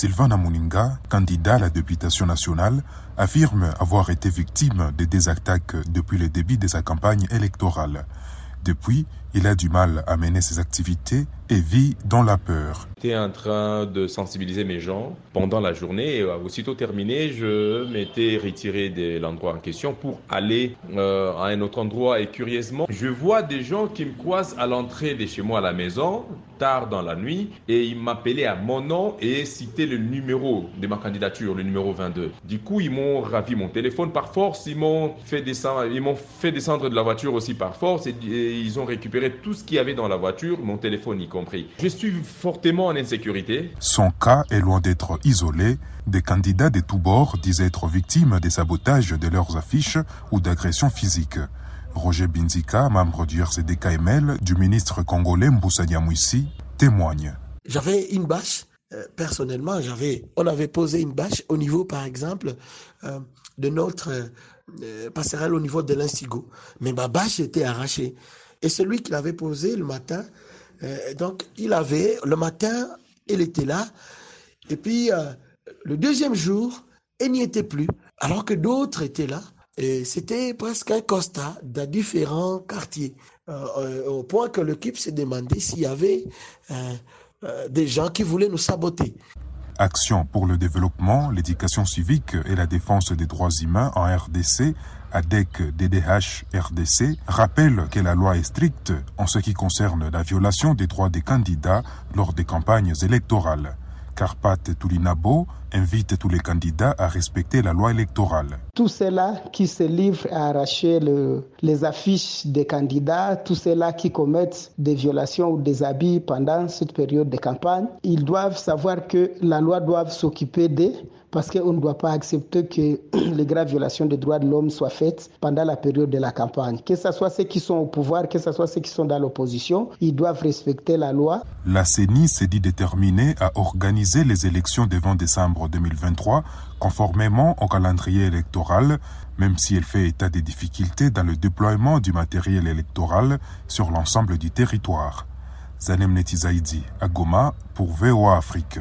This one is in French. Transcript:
Sylvain Amuninga, candidat à la députation nationale, affirme avoir été victime de des attaques depuis le début de sa campagne électorale. Depuis, il a du mal à mener ses activités et vit dans la peur. J'étais en train de sensibiliser mes gens pendant la journée et aussitôt terminé, je m'étais retiré de l'endroit en question pour aller euh, à un autre endroit et curieusement, je vois des gens qui me croisent à l'entrée de chez moi à la maison tard dans la nuit et ils m'appelaient à mon nom et citaient le numéro de ma candidature, le numéro 22. Du coup, ils m'ont ravi mon téléphone par force, ils m'ont fait descendre, ils m'ont fait descendre de la voiture aussi par force et, et ils ont récupéré tout ce qu'il y avait dans la voiture, mon téléphone y compris. Je suis fortement en insécurité. Son cas est loin d'être isolé. Des candidats de tous bords disent être victimes des sabotages de leurs affiches ou d'agressions physiques. Roger Binzika, membre du RCDKML, du ministre congolais Mboussa Nyamwisi, témoigne. J'avais une bâche. Euh, personnellement, j'avais, on avait posé une bâche au niveau, par exemple, euh, de notre euh, passerelle au niveau de l'Instigo. Mais ma bâche était arrachée. Et celui qui l'avait posé le matin, euh, donc il avait, le matin, il était là. Et puis, euh, le deuxième jour, il n'y était plus. Alors que d'autres étaient là. Et c'était presque un constat dans différents quartiers. Euh, au point que l'équipe s'est demandé s'il y avait des gens qui voulaient nous saboter. Action pour le développement, l'éducation civique et la défense des droits humains en RDC, ADEC DDH RDC, rappelle que la loi est stricte en ce qui concerne la violation des droits des candidats lors des campagnes électorales. Carpat Toulinabo invite tous les candidats à respecter la loi électorale. Tous ceux-là qui se livrent à arracher le, les affiches des candidats, tous ceux-là qui commettent des violations ou des abus pendant cette période de campagne, ils doivent savoir que la loi doit s'occuper d'eux parce qu'on ne doit pas accepter que les graves violations des droits de l'homme soient faites pendant la période de la campagne. Que ce soit ceux qui sont au pouvoir, que ce soit ceux qui sont dans l'opposition, ils doivent respecter la loi. La CENI s'est dit déterminée à organiser les élections devant décembre 2023 conformément au calendrier électoral, même si elle fait état des difficultés dans le déploiement du matériel électoral sur l'ensemble du territoire. Zanem Netizaidi, à Goma, pour VOA Afrique.